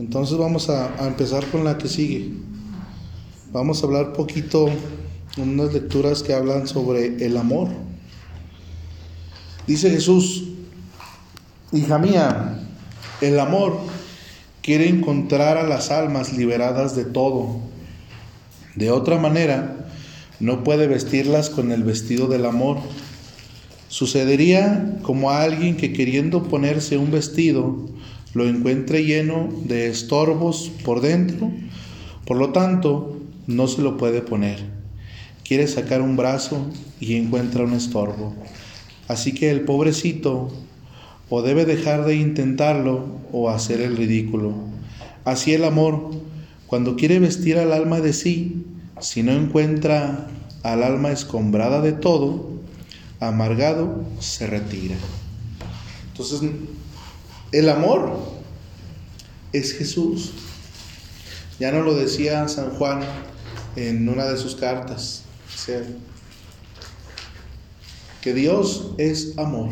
Entonces vamos a, empezar con la que sigue. Vamos a hablar poquito, unas lecturas que hablan sobre el amor. Dice Jesús, hija mía, el amor quiere encontrar a las almas liberadas de todo. De otra manera, no puede vestirlas con el vestido del amor. Sucedería como a alguien que queriendo ponerse un vestido lo encuentre lleno de estorbos por dentro, por lo tanto no se lo puede poner. Quiere sacar un brazo y encuentra un estorbo. Así que el pobrecito o debe dejar de intentarlo o hacer el ridículo. Así el amor, cuando quiere vestir al alma de sí, si no encuentra al alma escombrada de todo, amargado, se retira. Entonces, el amor es Jesús. Ya no lo decía San Juan en una de sus cartas. que Dios es amor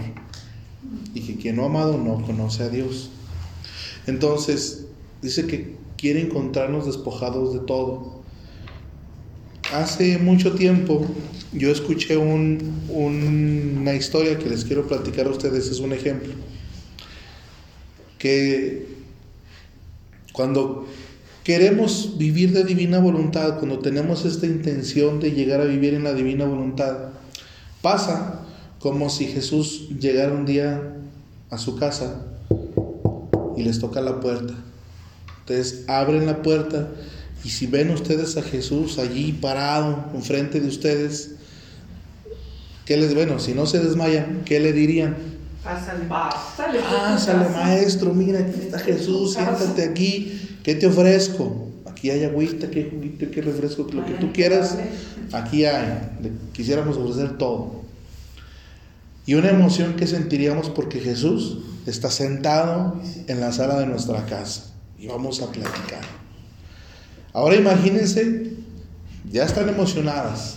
y que quien no ha amado no conoce a Dios. Entonces, dice que quiere encontrarnos despojados de todo. Hace mucho tiempo yo escuché una historia que les quiero platicar a ustedes, es un ejemplo que cuando queremos vivir de divina voluntad, cuando tenemos esta intención de llegar a vivir en la divina voluntad, pasa como si Jesús llegara un día a su casa y les toca la puerta. Entonces abren la puerta y si ven ustedes a Jesús allí parado enfrente de ustedes, ¿qué les bueno? Si no se desmayan, ¿qué le dirían? Pásale, Pásale, maestro, mira, aquí está Jesús, siéntate aquí, ¿qué te ofrezco? Aquí hay agüita, qué juguito, qué refresco, lo que tú quieras, aquí hay. Le quisiéramos ofrecer todo. Y una emoción que sentiríamos porque Jesús está sentado en la sala de nuestra casa y vamos a platicar. Ahora imagínense, ya están emocionadas.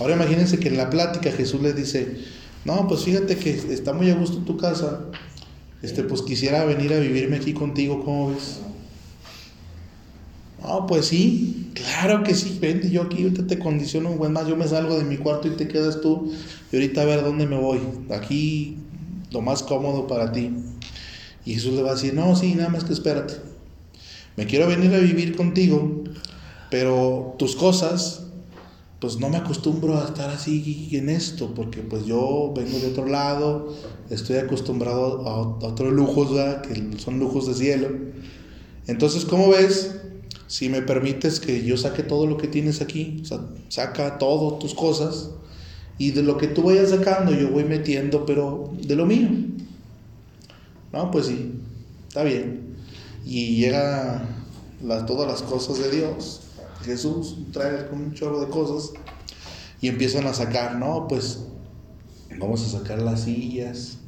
Ahora imagínense que en la plática Jesús les dice, no, pues fíjate que está muy a gusto tu casa. Este, pues quisiera venir a vivirme aquí contigo, ¿cómo ves? No, pues sí, claro que sí, vente, yo aquí ahorita te condiciono un buen más, yo me salgo de mi cuarto y te quedas tú, y ahorita a ver dónde me voy, aquí lo más cómodo para ti. Y Jesús le va a decir, no, sí, nada más que espérate, me quiero venir a vivir contigo, pero tus cosas pues no me acostumbro a estar así en esto, porque pues yo vengo de otro lado, estoy acostumbrado a, otros lujos, que son lujos de cielo. Entonces, ¿cómo ves? Si me permites que yo saque todo lo que tienes aquí, saca todas tus cosas, y de lo que tú vayas sacando yo voy metiendo, pero de lo mío. No, pues sí, está bien. Y llega todas las cosas de Dios Jesús trae un chorro de cosas y empiezan a sacar, no, pues vamos a sacar las sillas.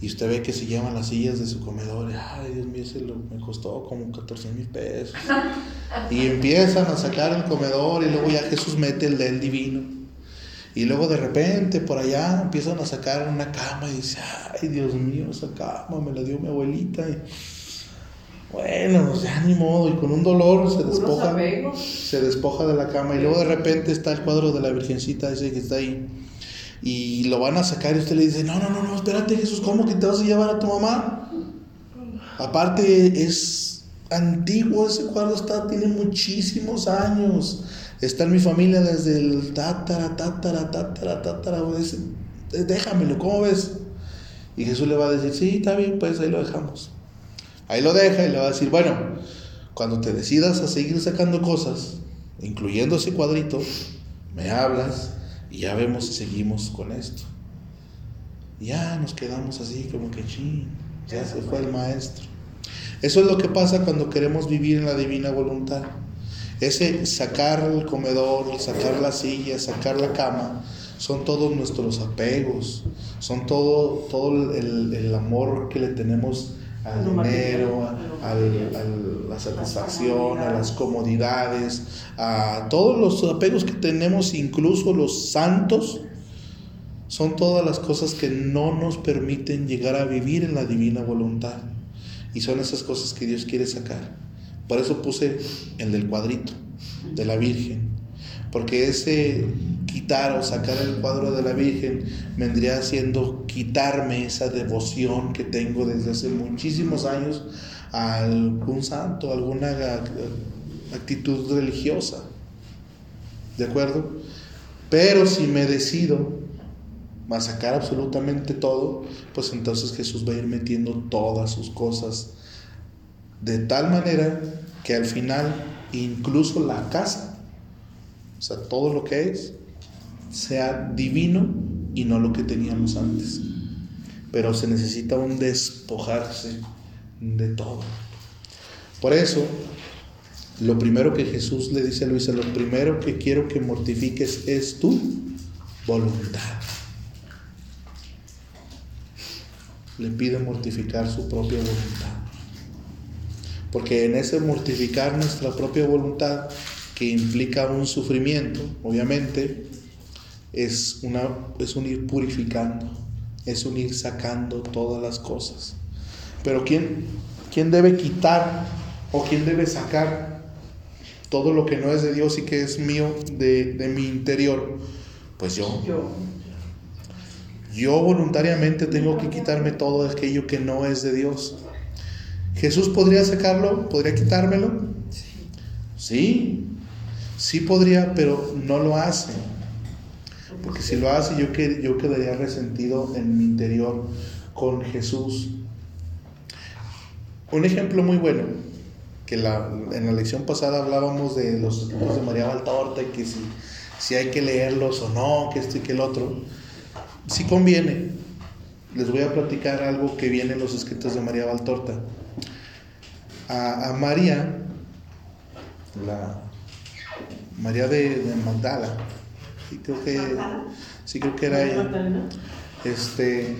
Y usted ve que se llaman las sillas de su comedor. Ay, Dios mío, se lo, me costó como 14 mil pesos. Y empiezan a sacar el comedor y luego ya Jesús mete el del divino. Y luego de repente por allá empiezan a sacar una cama y dice, ay Dios mío, esa cama me la dio mi abuelita. Y, bueno, pues ya ni modo, y con un dolor se despoja, se despoja de la cama y luego de repente está el cuadro de la Virgencita ese que está ahí y lo van a sacar y usted le dice, no, no, no, no, espérate Jesús, ¿cómo que te vas a llevar a tu mamá? Aparte es antiguo ese cuadro, está, tiene muchísimos años, está en mi familia desde el tatara, tatara, tatara, tatara, déjamelo, ¿cómo ves? Y Jesús le va a decir, sí, está bien, pues ahí lo dejamos. Ahí lo deja y le va a decir, bueno, cuando te decidas a seguir sacando cosas, incluyendo ese cuadrito, me hablas y ya vemos si seguimos con esto. ya nos quedamos así como que ching, ya se fue el maestro. Eso es lo que pasa cuando queremos vivir en la divina voluntad. Ese sacar el comedor, sacar la silla, sacar la cama, son todos nuestros apegos, son todo, todo el, el amor que le tenemos al dinero, a la satisfacción, a las comodidades, a todos los apegos que tenemos, incluso los santos, son todas las cosas que no nos permiten llegar a vivir en la divina voluntad. Y son esas cosas que Dios quiere sacar. Por eso puse el del cuadrito, de la Virgen. Porque ese quitar o sacar el cuadro de la Virgen vendría haciendo quitarme esa devoción que tengo desde hace muchísimos años a algún santo, alguna actitud religiosa. ¿De acuerdo? Pero si me decido a sacar absolutamente todo, pues entonces Jesús va a ir metiendo todas sus cosas de tal manera que al final incluso la casa, o sea, todo lo que es, sea divino y no lo que teníamos antes. Pero se necesita un despojarse de todo. Por eso, lo primero que Jesús le dice a Luisa, lo primero que quiero que mortifiques es tu voluntad. Le pide mortificar su propia voluntad. Porque en ese mortificar nuestra propia voluntad, que implica un sufrimiento, obviamente, es, una, es un ir purificando, es un ir sacando todas las cosas. Pero ¿quién, quién debe quitar o quién debe sacar todo lo que no es de Dios y que es mío de, de mi interior? Pues yo. Yo. Yo voluntariamente tengo que quitarme todo aquello que no es de Dios. Jesús podría sacarlo, podría quitármelo. Sí, sí podría, pero no lo hace. Porque si lo hace, yo, yo quedaría resentido en mi interior con Jesús. Un ejemplo muy bueno, que la, en la lección pasada hablábamos de los escritos de María Valtorta y que si, si hay que leerlos o no, que esto y que el otro. Si conviene. Les voy a platicar algo que viene en los escritos de María Valtorta. A, María, la María de, de Magdala, sí creo que, sí creo que era ella. Este,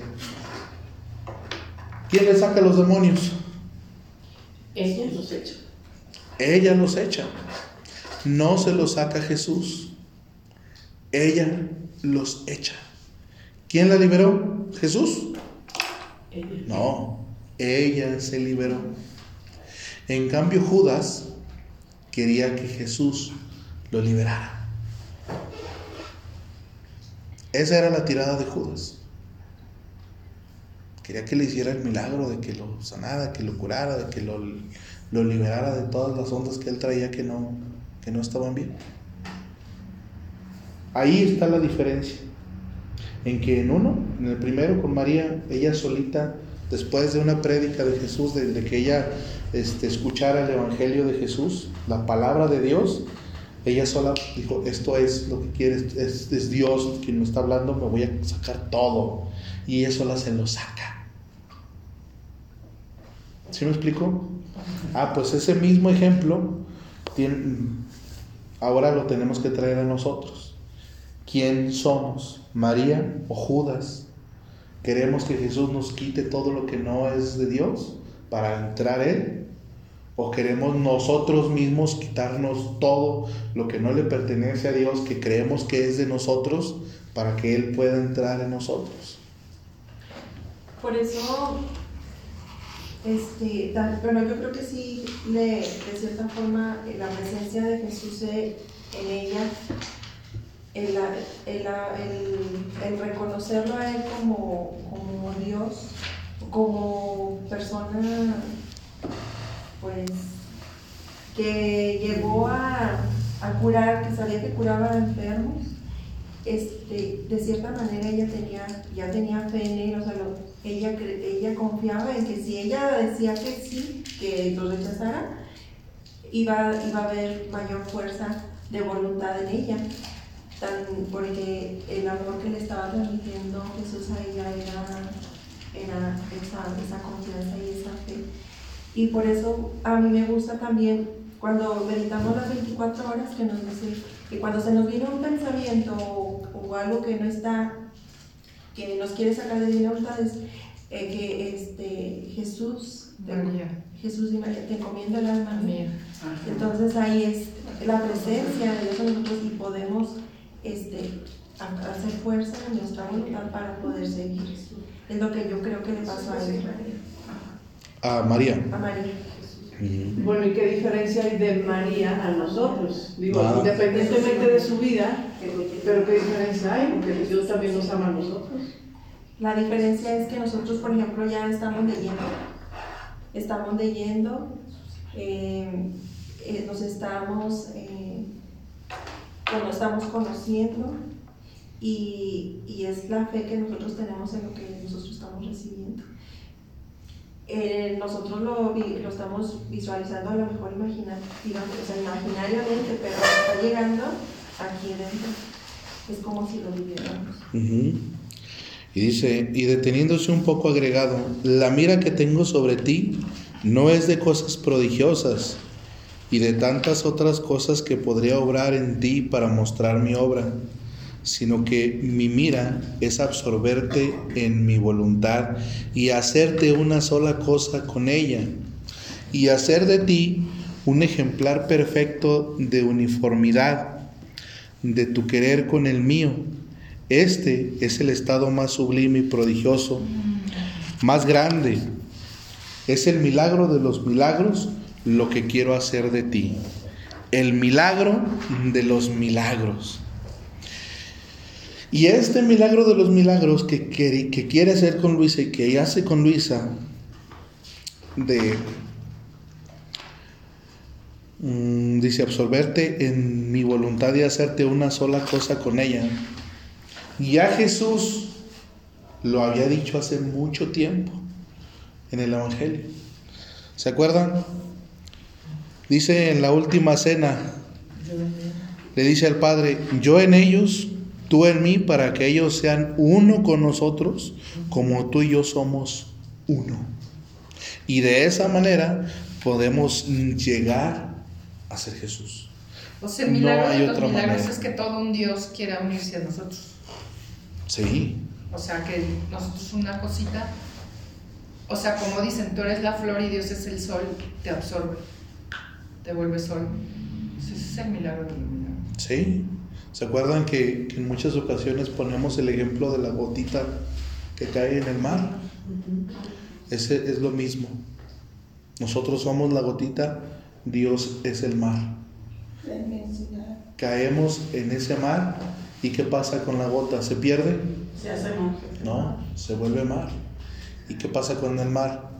¿quién le saca los demonios? Ella los echa. Ella los echa. No se los saca Jesús. Ella los echa. ¿Quién la liberó? ¿Jesús? No, ella se liberó. En cambio, Judas quería que Jesús lo liberara. Esa era la tirada de Judas. Quería que le hiciera el milagro de que lo sanara, que lo curara, de que lo, lo liberara de todas las ondas que él traía que no, que no estaban bien. Ahí está la diferencia en que en uno, en el primero con María, ella solita, después de una prédica de Jesús, de, que ella este, escuchara el Evangelio de Jesús, la palabra de Dios, ella sola dijo, esto es lo que quiere, es, Dios quien me está hablando, me voy a sacar todo. Y ella sola se lo saca. ¿Sí me explico? Ah, pues ese mismo ejemplo ahora lo tenemos que traer a nosotros. ¿Quién somos? María o Judas. ¿Queremos que Jesús nos quite todo lo que no es de Dios para entrar Él? ¿O queremos nosotros mismos quitarnos todo lo que no le pertenece a Dios, que creemos que es de nosotros, para que Él pueda entrar en nosotros? Por eso, este, bueno, yo creo que sí, de cierta forma, la presencia de Jesús en ella el, el, el, reconocerlo a Él como, como Dios, como persona, que llegó a, a, curar, que sabía que curaba enfermos, este, de cierta manera ella tenía, ya tenía fe en él, o sea, ella, ella confiaba en que si ella decía que sí, que lo rechazara, iba, iba a haber mayor fuerza de voluntad en ella porque el amor que le estaba transmitiendo Jesús a ella era, esa, confianza y esa fe. Y por eso a mí me gusta también cuando meditamos las 24 horas que nos dice que cuando se nos viene un pensamiento o, algo que no está, que nos quiere sacar de libertades, eh, que este, Jesús, Jesús y María te encomienda el alma. Entonces ahí es la presencia de Dios en nosotros y podemos este, hacer fuerza en nuestra voluntad para poder seguir. Es lo que yo creo que le pasó a Israel. A María. a María. Bueno, ¿y qué diferencia hay de María a nosotros? Digo, independientemente de su vida, pero ¿qué diferencia hay? Porque Dios también nos ama a nosotros. La diferencia es que nosotros, por ejemplo, ya estamos leyendo. Estamos leyendo, eh, eh, nos estamos, eh, bueno, estamos conociendo y, y es la fe que nosotros tenemos en lo que nosotros estamos recibiendo. Eh, nosotros lo, lo estamos visualizando a lo mejor imagina, o sea, imaginariamente, pero está llegando aquí dentro. Es como si lo viviéramos. Y dice, y deteniéndose un poco agregado, la mira que tengo sobre ti no es de cosas prodigiosas y de tantas otras cosas que podría obrar en ti para mostrar mi obra, sino que mi mira es absorberte en mi voluntad y hacerte una sola cosa con ella y hacer de ti un ejemplar perfecto de uniformidad de tu querer con el mío. Este es el estado más sublime y prodigioso, más grande. Es el milagro de los milagros lo que quiero hacer de ti. El milagro de los milagros. Y este milagro de los milagros que, quiere- hacer con Luisa y que hace con Luisa, de, mm, dice, absorberte en mi voluntad y hacerte una sola cosa con ella. Ya Jesús lo había dicho hace mucho tiempo en el Evangelio. ¿Se acuerdan? Dice en la última cena, le dice al Padre, yo en ellos, tú en mí, para que ellos sean uno con nosotros, como tú y yo somos uno. Y de esa manera podemos llegar a ser Jesús. O sea, el milagro No hay los otra milagros manera. es que todo un Dios quiera unirse a nosotros. Sí, O sea, que nosotros una cosita. O sea, como dicen, tú eres la flor y Dios es el sol, te absorbe, te vuelve sol. Ese es el milagro de los milagros. sí. ¿Se acuerdan que, que en muchas ocasiones ponemos el ejemplo de la gotita que cae en el mar? Ese es lo mismo. Nosotros somos la gotita, Dios es el mar. Caemos en ese mar y ¿qué pasa con la gota? ¿Se pierde? Se hace más. No, se vuelve mar. ¿Y qué pasa con el mar?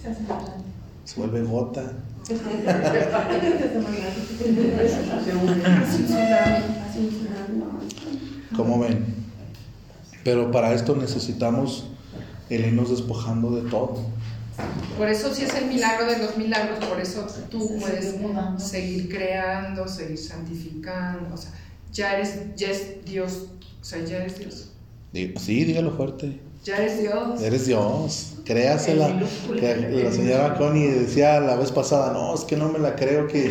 Se hace grande. Se vuelve gota. ¿Cómo ven? Pero para esto necesitamos el irnos despojando de todo. Por eso sí es el milagro de los milagros, por eso tú puedes seguir creando, seguir santificando, o sea, ya eres, ya es Dios, o sea, ya eres Dios, Sí, dígalo fuerte. Ya eres Dios. Eres Dios. Créasela. Que la señora Connie decía la vez pasada, no, es que no me la creo que,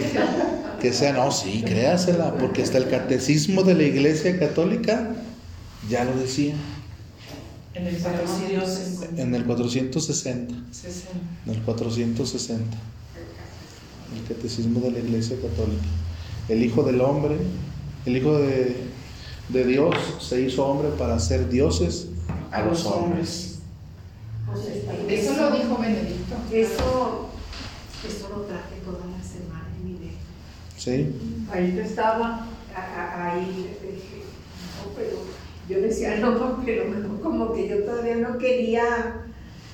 que sea. No, sí, créasela, porque hasta el catecismo de la Iglesia Católica ya lo decía. En el Sabemos Dios 460. En el 460. 60. En el 460. El catecismo de la Iglesia Católica. El Hijo del Hombre, el Hijo de, de Dios se hizo hombre para ser dioses a los hombres. Eso lo dijo Benedicto. Eso, eso lo traje toda la semana en mi mente. ¿Sí? Ahí te estaba. A- a- Ahí dije, no, pero yo decía, no, pero mejor como que yo todavía no quería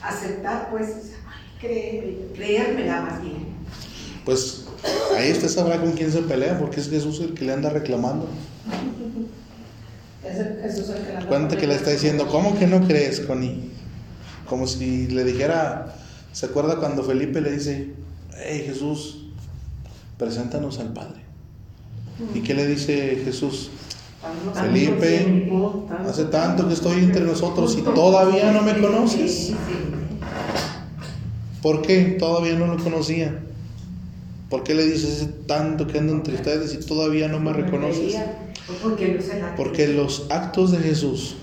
aceptar, pues, o sea, creer, creérmela más bien. Pues ahí usted sabrá con quién se pelea, porque es Jesús el que le anda reclamando. Es el- Jesús el que la Cuenta que le está diciendo, ¿cómo que no crees, Connie? Como si le dijera, ¿se acuerda cuando Felipe le dice, hey Jesús, preséntanos al Padre? ¿Y qué le dice Jesús? Felipe, Hace tanto que estoy entre nosotros y todavía no me conoces. ¿Por qué? Todavía no lo conocía. ¿Por qué le dices tanto que ando entre ustedes y todavía no me reconoces? Porque los actos de Jesús,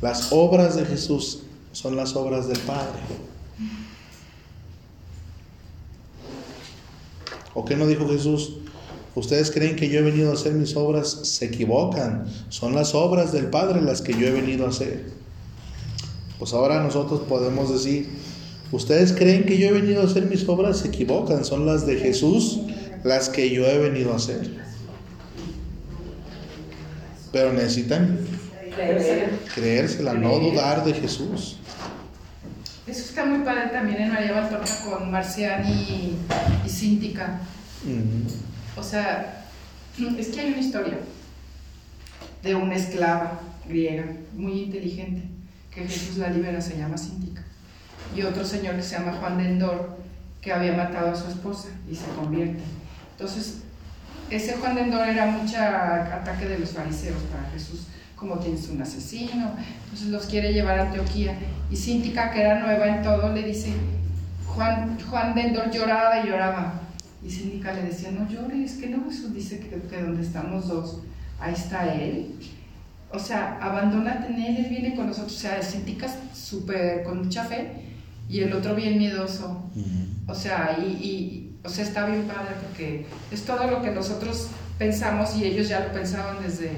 las obras de Jesús son las obras del Padre. ¿O qué no dijo Jesús? Ustedes creen que yo he venido a hacer mis obras, se equivocan. Son las obras del Padre las que yo he venido a hacer. Pues ahora nosotros podemos decir, ustedes creen que yo he venido a hacer mis obras, se equivocan, son las de Jesús las que yo he venido a hacer. Pero necesitan creérsela, no dudar de Jesús. Eso está muy padre también en María Valtorta con Marcián y, y Cíntica. Mm. O sea, es que hay una historia de una esclava griega muy inteligente que Jesús la libera, se llama Cíntica. Y otro señor que se llama Juan de Endor, que había matado a su esposa y se convierte. Entonces, ese Juan de Endor era mucho ataque de los fariseos para Jesús, como tienes un asesino, entonces los quiere llevar a Antioquía. Y Cíntica, que era nueva en todo, le dice, Juan, Juan de Endor lloraba y lloraba. Y Cíntica le decía, no llores, que no, Jesús dice que, que donde estamos dos, ahí está Él. O sea, abandónate en Él, Él viene con nosotros. O sea, Cíntica súper, con mucha fe, y el otro bien miedoso. O sea, y, y, o sea, está bien padre porque es todo lo que nosotros pensamos y ellos ya lo pensaban desde,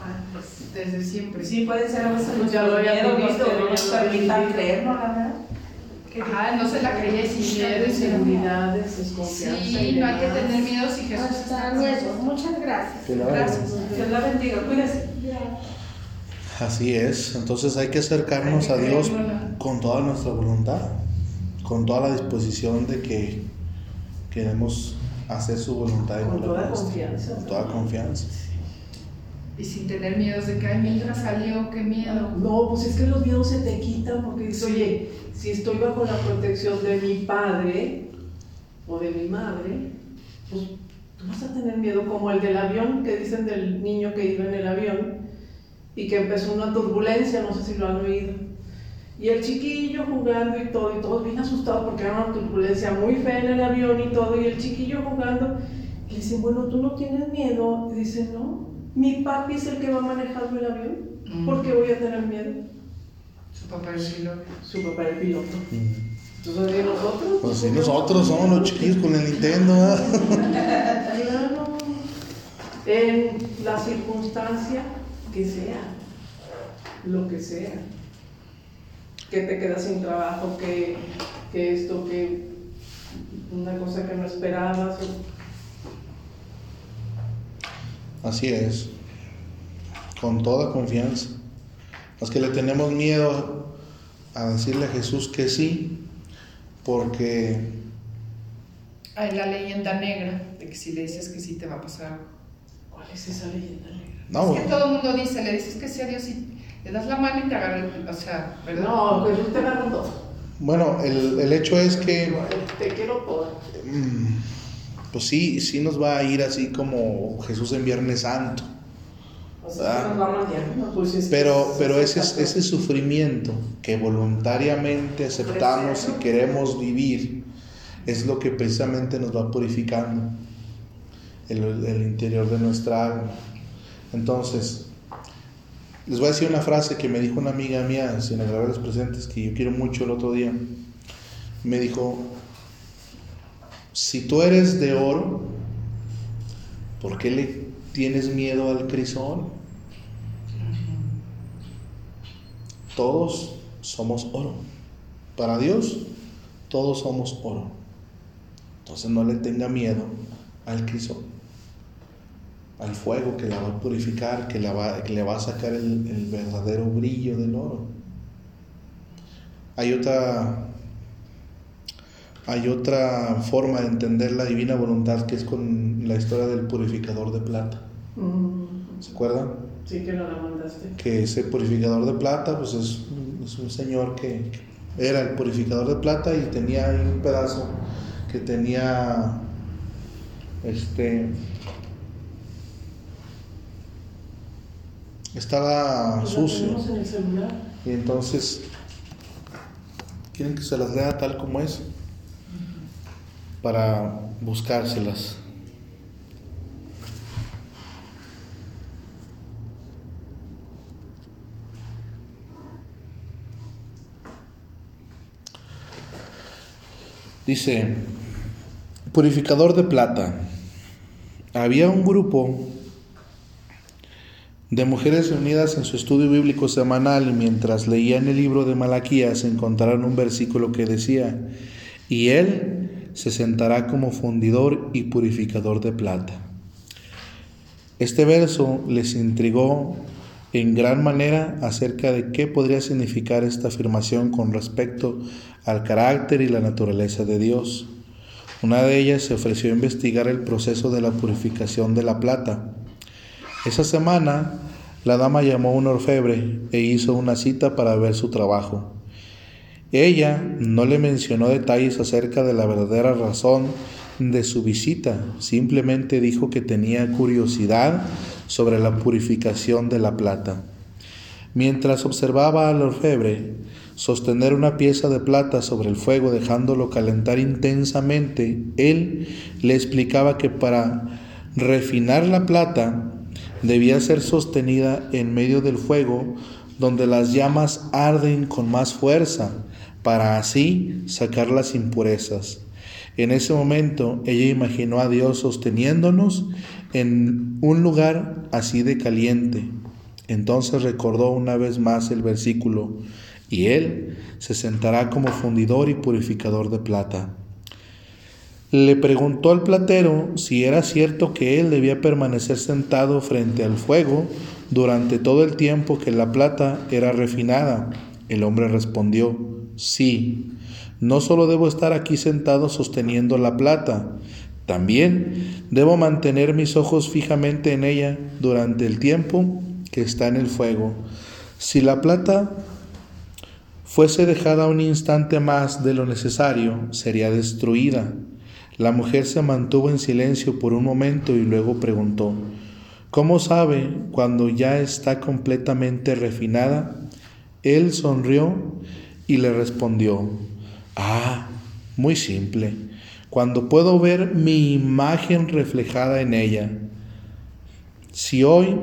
Ah, pues, desde siempre. Sí, puede ser a veces Pues ya lo había no nos permitan creerlo, la verdad. Ajá, no se la creía y sin miedo. Inseguridades, desconfianza. y Sí, no hay que tener miedo si Jesús está con luego. nosotros. Muchas gracias. Que la- Gracias. Dios la bendiga, cuídese. Así es, entonces hay que acercarnos a Dios con toda nuestra voluntad, con toda la disposición de que queremos hacer su voluntad y no Con la toda confianza. Con toda confianza. Y sin tener miedos de que, ay, mi hija salió, qué miedo. No, pues es que los miedos se te quitan porque dices, oye, si estoy bajo la protección de mi padre o de mi madre, pues tú vas a tener miedo como el del avión que dicen del niño que iba en el avión y que empezó una turbulencia, no sé si lo han oído. Y el chiquillo jugando y todo, y todos bien asustados porque era una turbulencia muy fea en el avión y todo, y el chiquillo jugando. Y le dicen, bueno, ¿tú no tienes miedo? Y dice, no, mi papi es el que va manejando el avión. Mm. ¿Por qué voy a tener miedo? Su papá es piloto. Su papá el piloto. Mm. Entonces, ¿y nosotros? Pues sí, nosotros somos los chiquillos con el Nintendo, ¿verdad? Claro. En la circunstancia que sea, lo que sea. Que te quedas sin trabajo, que, que esto, que una cosa que no esperabas. o- Así es, con toda confianza. Los que le tenemos miedo a decirle a Jesús que sí, porque Hay la leyenda negra de que si le dices que sí te va a pasar algo. ¿Cuál es esa leyenda negra? no, Es que todo el mundo dice, le dices que sí a Dios y le das la mano y te agarra el, o sea, ¿verdad? No, Jesús te agarra todo. bueno, el, el hecho es que Te quiero todo. mm, pues sí, sí nos va a ir así como Jesús en Viernes Santo. O sea, nos va a. Pues es Pero, pero es- ese, ese sufrimiento que voluntariamente aceptamos y queremos vivir es lo que precisamente nos va purificando el, el interior de nuestra alma. Entonces, les voy a decir una frase que me dijo una amiga mía, sin agravar los presentes, que yo quiero mucho el otro día. Me dijo, si tú eres de oro, ¿por qué le tienes miedo al crisol? Todos somos oro. Para Dios, todos somos oro. Entonces no le tenga miedo al crisol, al fuego que la va a purificar, que, la va, que le va a sacar el, el verdadero brillo del oro. Hay otra, hay otra forma de entender la divina voluntad que es con la historia del purificador de plata. Mm, ¿Se acuerdan? sí que no la mandaste. que ese purificador de plata pues es, es un señor que era el purificador de plata y tenía ahí un pedazo que tenía este estaba sucio en el celular. y entonces quieren que se las lea tal como es para buscárselas Dice, purificador de plata. Había un grupo de mujeres reunidas en su estudio bíblico semanal y mientras leían el libro de Malaquías encontraron un versículo que decía, y él se sentará como fundidor y purificador de plata. Este verso les intrigó en gran manera acerca de qué podría significar esta afirmación con respecto al carácter y la naturaleza de Dios. Una de ellas se ofreció a investigar el proceso de la purificación de la plata. Esa semana, la dama llamó a un orfebre e hizo una cita para ver su trabajo. Ella no le mencionó detalles acerca de la verdadera razón de su visita, simplemente dijo que tenía curiosidad sobre la purificación de la plata. Mientras observaba al orfebre sostener una pieza de plata sobre el fuego dejándolo calentar intensamente, él le explicaba que para refinar la plata debía ser sostenida en medio del fuego donde las llamas arden con más fuerza para así sacar las impurezas. En ese momento ella imaginó a Dios sosteniéndonos en un lugar así de caliente. Entonces recordó una vez más el versículo, y Él se sentará como fundidor y purificador de plata. Le preguntó al platero si era cierto que él debía permanecer sentado frente al fuego durante todo el tiempo que la plata era refinada. El hombre respondió, sí. No solo debo estar aquí sentado sosteniendo la plata, también debo mantener mis ojos fijamente en ella durante el tiempo que está en el fuego. Si la plata fuese dejada un instante más de lo necesario, sería destruida. La mujer se mantuvo en silencio por un momento y luego preguntó, ¿Cómo sabe cuando ya está completamente refinada? Él sonrió y le respondió, Ah, muy simple. Cuando puedo ver mi imagen reflejada en ella. Si hoy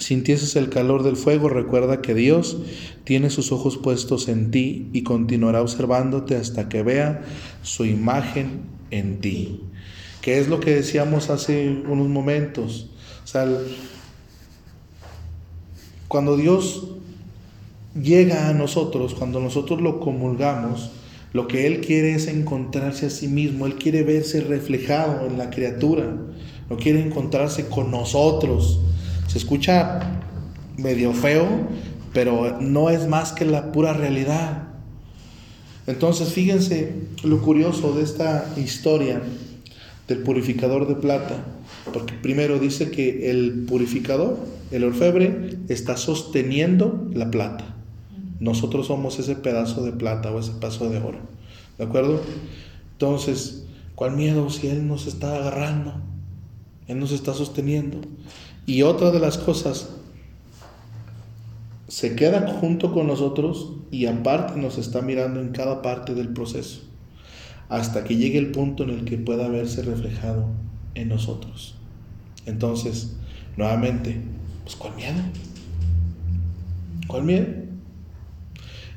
sintieses el calor del fuego, recuerda que Dios tiene sus ojos puestos en ti y continuará observándote hasta que vea su imagen en ti. Que es lo que decíamos hace unos momentos. O sea, cuando Dios llega a nosotros, cuando nosotros lo comulgamos, lo que Él quiere es encontrarse a sí mismo, Él quiere verse reflejado en la criatura, no quiere encontrarse con nosotros. Se escucha medio feo, pero no es más que la pura realidad. Entonces fíjense lo curioso de esta historia del purificador de plata, porque primero dice que el purificador, el orfebre, está sosteniendo la plata. Nosotros somos ese pedazo de plata o ese pedazo de oro. ¿De acuerdo? Entonces, ¿cuál miedo si Él nos está agarrando? Él nos está sosteniendo. Y otra de las cosas, se queda junto con nosotros y aparte nos está mirando en cada parte del proceso, hasta que llegue el punto en el que pueda verse reflejado en nosotros. Entonces, nuevamente, pues ¿cuál miedo? ¿Cuál miedo?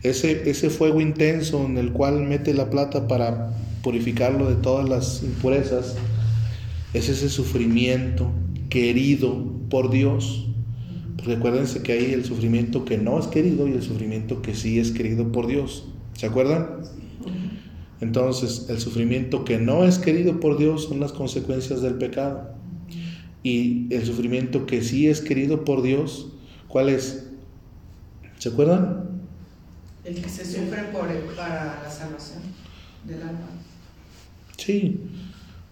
Ese, ese fuego intenso en el cual mete la plata para purificarlo de todas las impurezas, es ese sufrimiento querido por Dios. Recuérdense que hay el sufrimiento que no es querido y el sufrimiento que sí es querido por Dios. ¿Se acuerdan? Entonces, el sufrimiento que no es querido por Dios son las consecuencias del pecado. Y el sufrimiento que sí es querido por Dios, ¿cuál es? ¿Se acuerdan? El que se sufre por para la salvación del alma. Sí,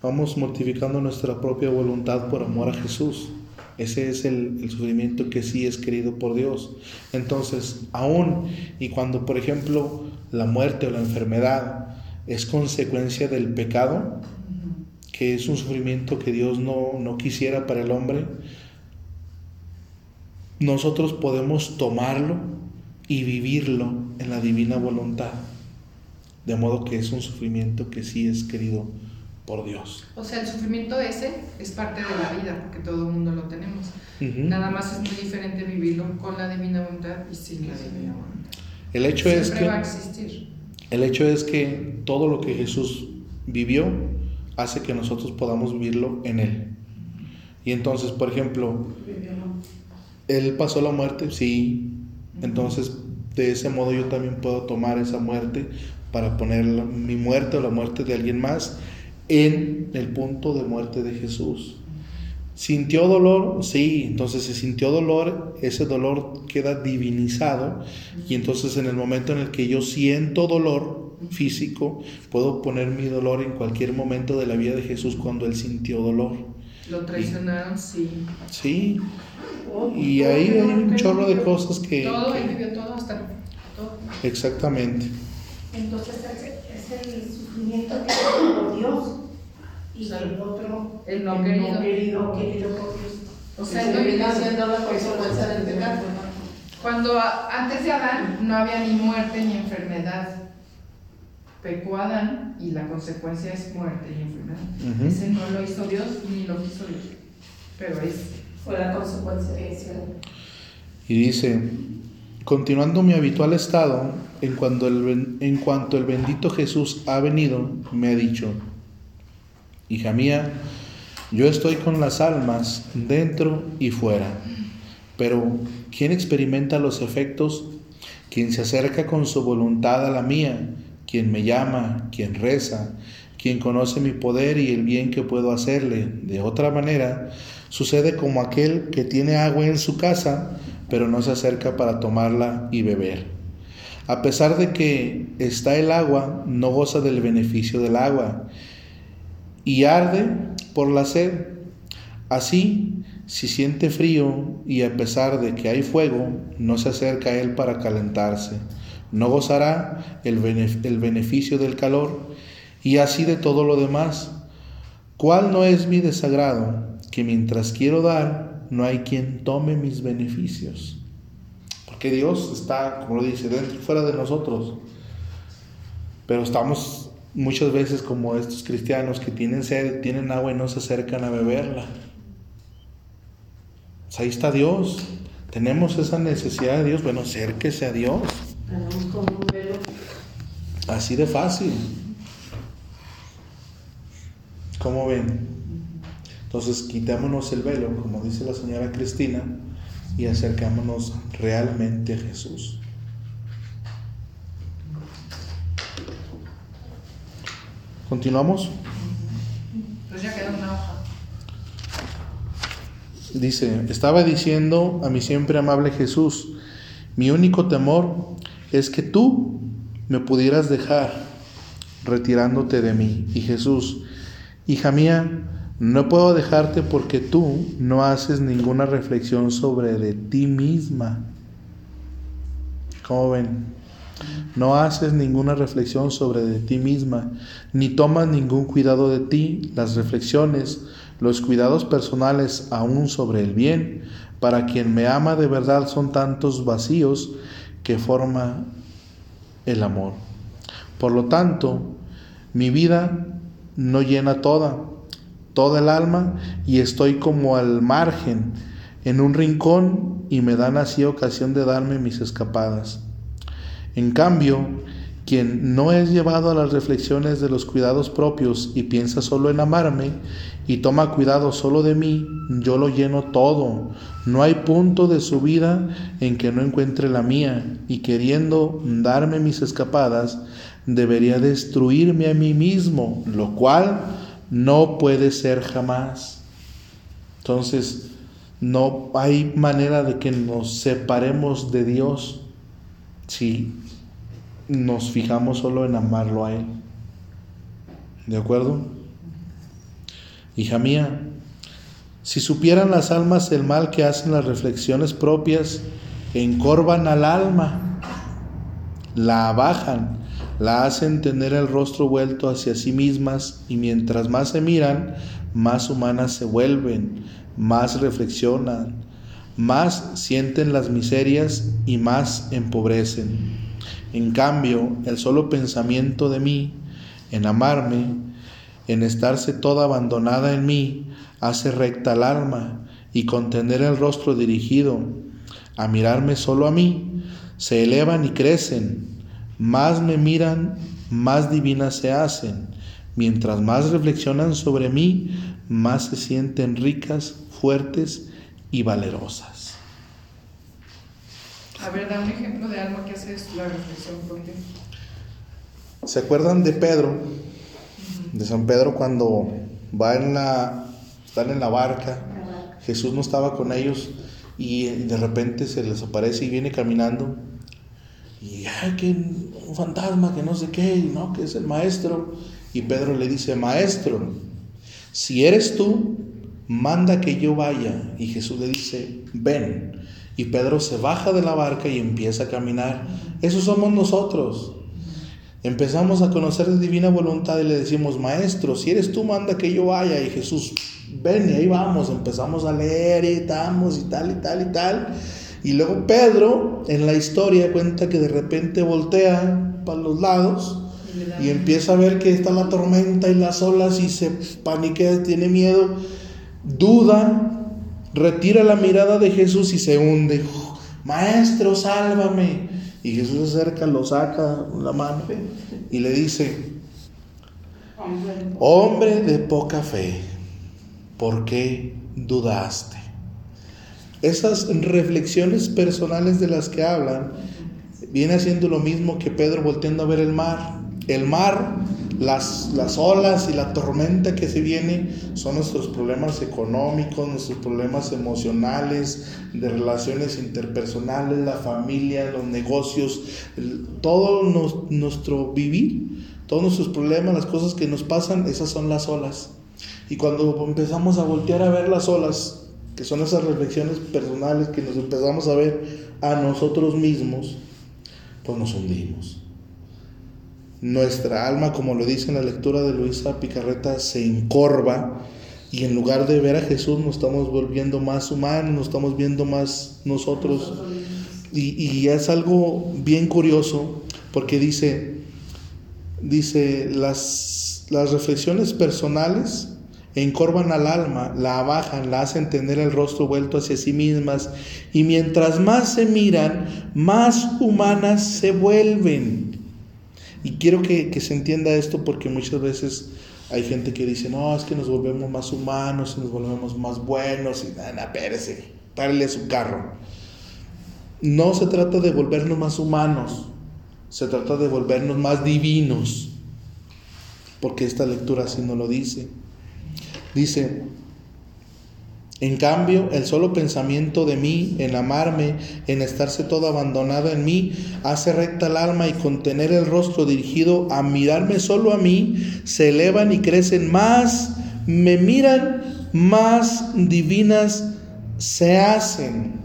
vamos mortificando nuestra propia voluntad por amor a Jesús. Ese es el, sufrimiento que sí es querido por Dios. Entonces, aún y cuando, por ejemplo, la muerte o la enfermedad es consecuencia del pecado, que es un sufrimiento que Dios no, no quisiera para el hombre, nosotros podemos tomarlo y vivirlo en la divina voluntad. De modo que es un sufrimiento que sí es querido por Dios. O sea, el sufrimiento ese es parte de la vida, porque todo el mundo lo tenemos. Uh -huh. Nada más es muy diferente vivirlo con la divina voluntad y sin la divina voluntad. El hecho Siempre es que va a existir. el hecho es que todo lo que Jesús vivió hace que nosotros podamos vivirlo en él. Y entonces, por ejemplo, Él pasó la muerte, sí. Entonces, de ese modo yo también puedo tomar esa muerte para poner mi muerte o la muerte de alguien más en el punto de muerte de Jesús. ¿Sintió dolor? Sí, entonces si sintió dolor, ese dolor queda divinizado y entonces en el momento en el que yo siento dolor físico, puedo poner mi dolor en cualquier momento de la vida de Jesús cuando él sintió dolor. Lo traicionaron, sí. Sí, y ahí hay un chorro de cosas que... Todo, que- él vivió todo hasta todo. Exactamente. Entonces es, el sufrimiento que por Dios y el otro El no El querido. no querido. no querido por Dios. O sea, Se no termina siendo la consecuencia del pecado. Cuando a- antes de Adán no había ni muerte ni enfermedad. Pecó Adán y la consecuencia es muerte y enfermedad. Ujú. Ese no lo hizo Dios ni lo quiso Dios. Pero es Fue la consecuencia de ese. Y dice, continuando mi habitual estado, en cuanto, el, en cuanto el bendito Jesús ha venido, me ha dicho, hija mía, yo estoy con las almas dentro y fuera, pero ¿quién experimenta los efectos? Quien se acerca con su voluntad a la mía, quien me llama, quien reza, quien conoce mi poder y el bien que puedo hacerle. De otra manera, sucede como aquel que tiene agua en su casa, pero no se acerca para tomarla y beber. A pesar de que está el agua, no goza del beneficio del agua y arde por la sed. Así, si siente frío y a pesar de que hay fuego, no se acerca a él para calentarse. No gozará el, bene- el beneficio del calor y así de todo lo demás. ¿Cuál no es mi desagrado? Que mientras quiero dar, no hay quien tome mis beneficios. Porque Dios está, como lo dice, dentro y fuera de nosotros. Pero estamos muchas veces como estos cristianos que tienen sed, tienen agua y no se acercan a beberla. Pues ahí está Dios. Tenemos esa necesidad de Dios. Bueno, acérquese a Dios. Así de fácil. ¿Cómo ven? Entonces quitémonos el velo, como dice la señora Cristina, y acercámonos realmente a Jesús. ¿Continuamos? Pues ya queda una hoja. Dice, estaba diciendo a mi siempre amable Jesús, mi único temor es que tú me pudieras dejar retirándote de mí. Y Jesús, hija mía, no puedo dejarte porque tú no haces ninguna reflexión sobre de ti misma. ¿Cómo ven? No haces ninguna reflexión sobre de ti misma, ni tomas ningún cuidado de ti, las reflexiones, los cuidados personales aún sobre el bien. Para quien me ama de verdad son tantos vacíos que forma el amor. Por lo tanto, mi vida no llena toda, toda el alma y estoy como al margen, en un rincón y me dan así ocasión de darme mis escapadas. En cambio, quien no es llevado a las reflexiones de los cuidados propios y piensa solo en amarme y toma cuidado solo de mí, yo lo lleno todo. No hay punto de su vida en que no encuentre la mía y queriendo darme mis escapadas, debería destruirme a mí mismo, lo cual no puede ser jamás. Entonces, no hay manera de que nos separemos de Dios si nos fijamos solo en amarlo a Él. ¿De acuerdo? Hija mía, si supieran las almas el mal que hacen las reflexiones propias, encorvan al alma, la abajan, la hacen tener el rostro vuelto hacia sí mismas y mientras más se miran, más humanas se vuelven, más reflexionan, más sienten las miserias y más empobrecen. En cambio, el solo pensamiento de mí, en amarme, en estarse toda abandonada en mí, hace recta el alma y con tener el rostro dirigido a mirarme solo a mí, se elevan y crecen. Más me miran, más divinas se hacen. Mientras más reflexionan sobre mí, más se sienten ricas, fuertes y valerosas. A ver, da un ejemplo de algo que hace la reflexión. ¿Se acuerdan de Pedro? De San Pedro cuando va en la, están en la barca, Jesús no estaba con ellos y de repente se les aparece y viene caminando y ay que un fantasma que no sé qué, no, que es el maestro y Pedro le dice, "Maestro, si eres tú, manda que yo vaya." Y Jesús le dice, "Ven." Y Pedro se baja de la barca y empieza a caminar. Eso somos nosotros. Empezamos a conocer la divina voluntad y le decimos, maestro, si eres tú, manda que yo vaya. Y Jesús, ven y ahí vamos. Empezamos a leer y estamos y tal y tal y tal. Y luego Pedro en la historia cuenta que de repente voltea para los lados y empieza a ver que está la tormenta y las olas y se paniquea, tiene miedo, duda, retira la mirada de Jesús y se hunde. Maestro, sálvame. Y Jesús se acerca, lo saca la mano y le dice, hombre de poca fe, ¿por qué dudaste? Esas reflexiones personales de las que hablan viene haciendo lo mismo que Pedro volteando a ver el mar. El mar, las, las olas y la tormenta que se viene son nuestros problemas económicos, nuestros problemas emocionales, de relaciones interpersonales, la familia, los negocios, todo nuestro vivir, todos nuestros problemas, las cosas que nos pasan, esas son las olas. Y cuando empezamos a voltear a ver las olas, que son esas reflexiones personales que nos empezamos a ver a nosotros mismos, pues nos hundimos. Nuestra alma, como lo dice en la lectura de Luisa Picarreta, se encorva y en lugar de ver a Jesús nos estamos volviendo más humanos, nos estamos viendo más nosotros. Y, y es algo bien curioso porque dice, dice, las, las reflexiones personales encorvan al alma, la abajan, la hacen tener el rostro vuelto hacia sí mismas y mientras más se miran, más humanas se vuelven. Y quiero que, que se entienda esto porque muchas veces hay gente que dice, no, es que nos volvemos más humanos, nos volvemos más buenos, y nada, espérese, párele su carro. No se trata de volvernos más humanos, se trata de volvernos más divinos, porque esta lectura así no lo dice. Dice, en cambio, el solo pensamiento de mí, en amarme, en estarse todo abandonado en mí, hace recta el alma y con tener el rostro dirigido a mirarme solo a mí, se elevan y crecen más, me miran, más divinas se hacen.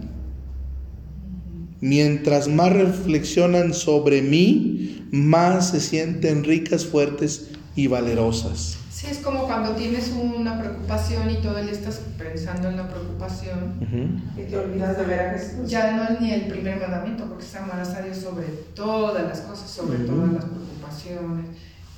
Mientras más reflexionan sobre mí, más se sienten ricas, fuertes y valerosas. Sí, es como cuando tienes una preocupación y todo el día estás pensando en la preocupación. Ujú. Y te olvidas de ver a Jesús. Ya no es ni el primer mandamiento, porque es amarás a Dios sobre todas las cosas, sobre Ujú. todas las preocupaciones.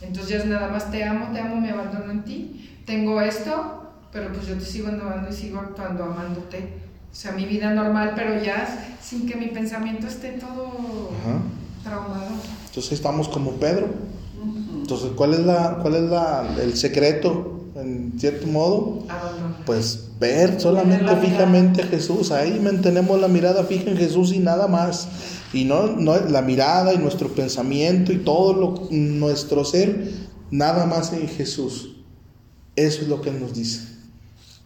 Entonces ya es nada más te amo, te amo, me abandono en ti. Tengo esto, pero pues yo te sigo amando y sigo actuando amándote. O sea, mi vida normal, pero ya sin que mi pensamiento esté todo Ajá. traumado. Entonces estamos como Pedro. Entonces, ¿cuál es la, cuál es la, el secreto, en cierto modo? Pues ver solamente fijamente a Jesús. Ahí mantenemos la mirada fija en Jesús y nada más. Y no, no la mirada y nuestro pensamiento y todo lo, nuestro ser, nada más en Jesús. Eso es lo que Él nos dice.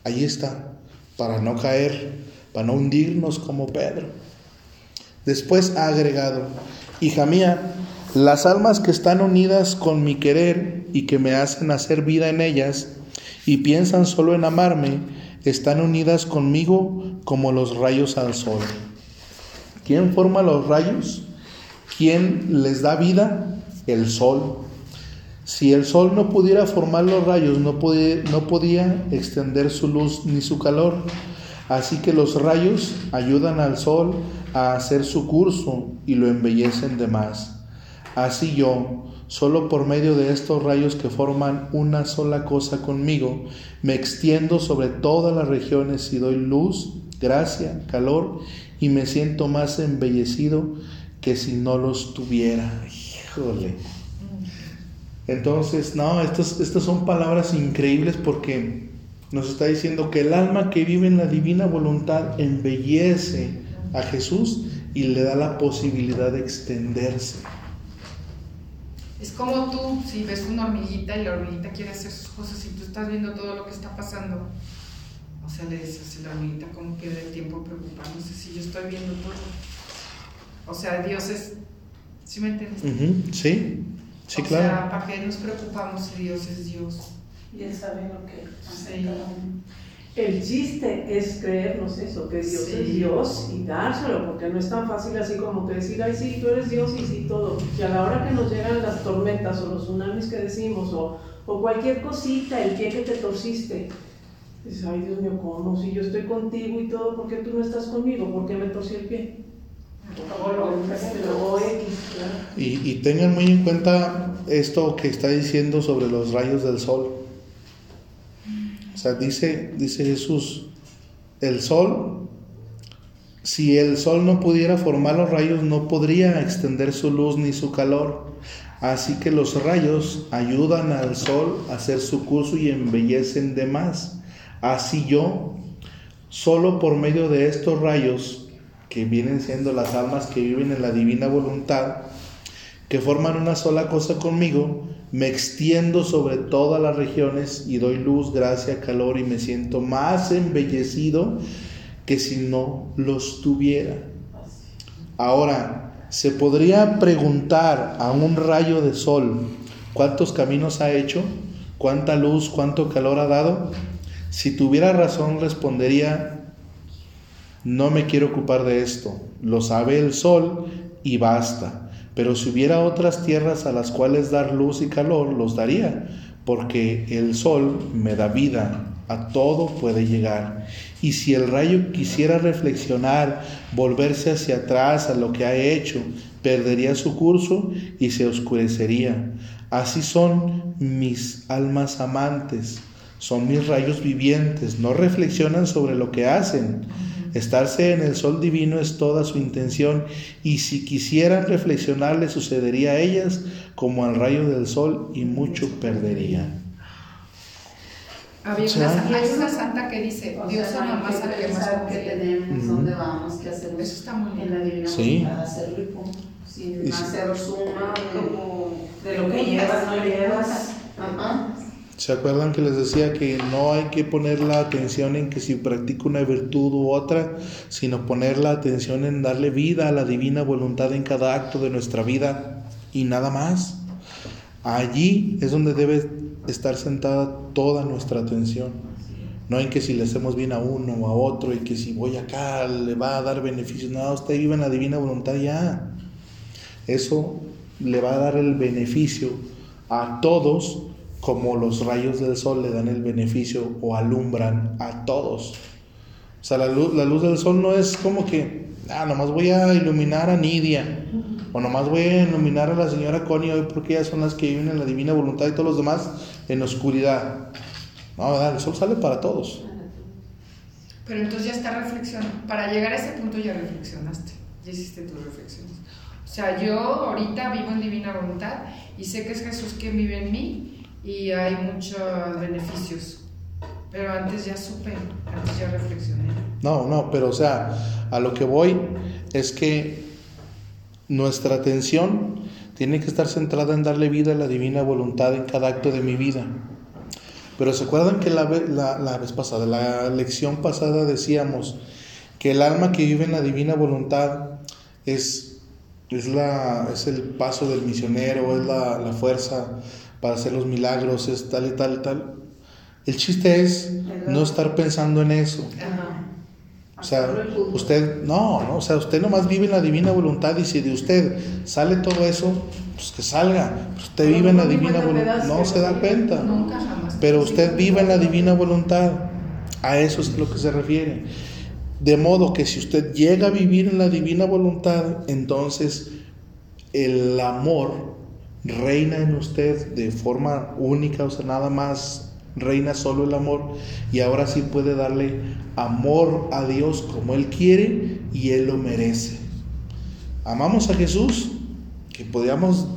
Ahí está, para no caer, para no hundirnos como Pedro. Después ha agregado, hija mía, las almas que están unidas con mi querer y que me hacen hacer vida en ellas y piensan solo en amarme, están unidas conmigo como los rayos al sol. ¿Quién forma los rayos? ¿Quién les da vida? El sol. Si el sol no pudiera formar los rayos, no podía, no podía extender su luz ni su calor. Así que los rayos ayudan al sol a hacer su curso y lo embellecen de más. Así yo, solo por medio de estos rayos que forman una sola cosa conmigo, me extiendo sobre todas las regiones y doy luz, gracia, calor y me siento más embellecido que si no los tuviera. Híjole. Entonces, no, estas, estas son palabras increíbles porque nos está diciendo que el alma que vive en la divina voluntad embellece a Jesús y le da la posibilidad de extenderse. Es como tú, si ves una hormiguita y la hormiguita quiere hacer sus cosas y tú estás viendo todo lo que está pasando, o sea, le dices a la hormiguita cómo pierde el tiempo preocupándose si yo estoy viendo todo. O sea, Dios es, ¿sí me entiendes? Sí, sí, o claro. sea, ¿para qué nos preocupamos si Dios es Dios? Y él sabe lo que hace Sí. cada uno. El chiste es creernos eso, que Dios Sí. es Dios y dárselo, porque no es tan fácil así como que decir, ay, sí, tú eres Dios y sí, todo. Y a la hora que nos llegan las tormentas o los tsunamis que decimos, o, o cualquier cosita, el pie que te torciste, dices, ay, Dios mío, ¿cómo? Si yo estoy contigo y todo, ¿por qué tú no estás conmigo? ¿Por qué me torcí el pie? Y, y tengan muy en cuenta esto que está diciendo sobre los rayos del sol. Sea, dice, dice Jesús, el sol, si el sol no pudiera formar los rayos, no podría extender su luz ni su calor. Así que los rayos ayudan al sol a hacer su curso y embellecen de más. Así yo, solo por medio de estos rayos, que vienen siendo las almas que viven en la divina voluntad, que forman una sola cosa conmigo, me extiendo sobre todas las regiones y doy luz, gracia, calor y me siento más embellecido que si no los tuviera. Ahora, se podría preguntar a un rayo de sol cuántos caminos ha hecho, cuánta luz, cuánto calor ha dado. Si tuviera razón, respondería, no me quiero ocupar de esto, lo sabe el sol y basta. Pero si hubiera otras tierras a las cuales dar luz y calor, los daría, porque el sol me da vida, a todo puede llegar. Y si el rayo quisiera reflexionar, volverse hacia atrás a lo que ha hecho, perdería su curso y se oscurecería. Así son mis almas amantes, son mis rayos vivientes, no reflexionan sobre lo que hacen. Estarse en el sol divino es toda su intención y si quisieran reflexionar le sucedería a ellas como al rayo del sol y mucho perderían. Había una, hay una santa que dice, O Dios sea, ama más que al que más que tenemos, dónde vamos, qué hacemos. Eso está muy En la bien. divina Sí. voluntad, hacerlo y punto. Sin hacer suma como De lo que llevas, no llevas. Ajá. ¿Se acuerdan que les decía que no hay que poner la atención en que si practico una virtud u otra, sino poner la atención en darle vida a la divina voluntad en cada acto de nuestra vida y nada más? Allí es donde debe estar sentada toda nuestra atención. No en que si le hacemos bien a uno o a otro y que si voy acá le va a dar beneficios. No, usted vive en la divina voluntad ya. Eso le va a dar el beneficio a todos como los rayos del sol le dan el beneficio o alumbran a todos. O sea, la luz, la luz del sol no es como que, ah, nomás voy a iluminar a Nidia, o nomás voy a iluminar a la señora Connie hoy porque ellas son las que viven en la divina voluntad y todos los demás en oscuridad. No, ¿verdad? el sol sale para todos. Pero entonces ya está reflexión. Para llegar a ese punto ya reflexionaste, ya hiciste tus reflexiones. O sea, yo ahorita vivo en divina voluntad y sé que es Jesús quien vive en mí y hay muchos beneficios. Pero antes ya supe, antes ya reflexioné. No, no, pero o sea, a lo que voy es que nuestra atención tiene que estar centrada en darle vida a la divina voluntad en cada acto de mi vida. Pero se acuerdan que la, la, la vez pasada, la lección pasada decíamos que el alma que vive en la divina voluntad es, es, la, es el paso del misionero, es la, la fuerza para hacer los milagros, es tal y tal y tal. El chiste es no estar pensando en eso. O sea, usted, no, no, o sea, usted nomás vive en la divina voluntad y si de usted sale todo eso, pues que salga. Pero usted vive en la divina voluntad, no se da cuenta. Pero usted vive en la divina voluntad. A eso es a lo que se refiere. De modo que si usted llega a vivir en la divina voluntad, entonces el amor reina en usted de forma única, o sea, nada más reina solo el amor y ahora sí puede darle amor a Dios como Él quiere y Él lo merece. Amamos a Jesús, que podíamos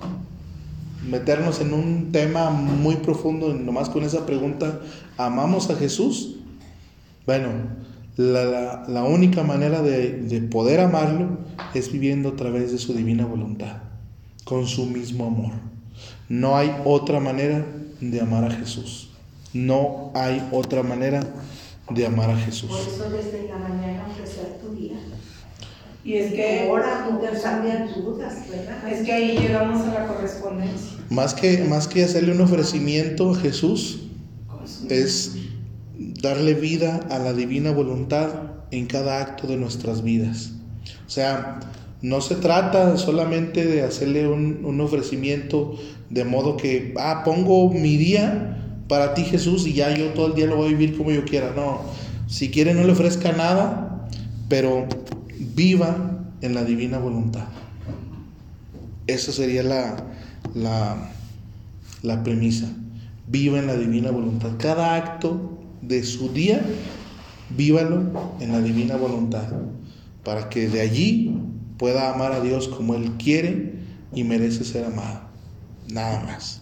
meternos en un tema muy profundo, nomás con esa pregunta, ¿amamos a Jesús? Bueno, La, la- única manera de, de poder amarlo es viviendo a través de su divina voluntad, con su mismo amor. No hay otra manera de amar a Jesús. No hay otra manera de amar a Jesús. Por eso desde la mañana ofrecer tu día. Y es que, Ahora intercambiar dudas, ¿verdad? es que ahí llegamos a la correspondencia. Más que, más que hacerle un ofrecimiento a Jesús, es darle vida a la divina voluntad en cada acto de nuestras vidas. O sea, no se trata solamente de hacerle un, un ofrecimiento de modo que, ah, pongo mi día para ti Jesús y ya yo todo el día lo voy a vivir como yo quiera. No, si quiere no le ofrezca nada, pero viva en la divina voluntad. Esa sería la, la, la premisa. Viva en la divina voluntad. Cada acto de su día, vívalo en la divina voluntad. Para que de allí pueda amar a Dios como Él quiere y merece ser amado. Nada más.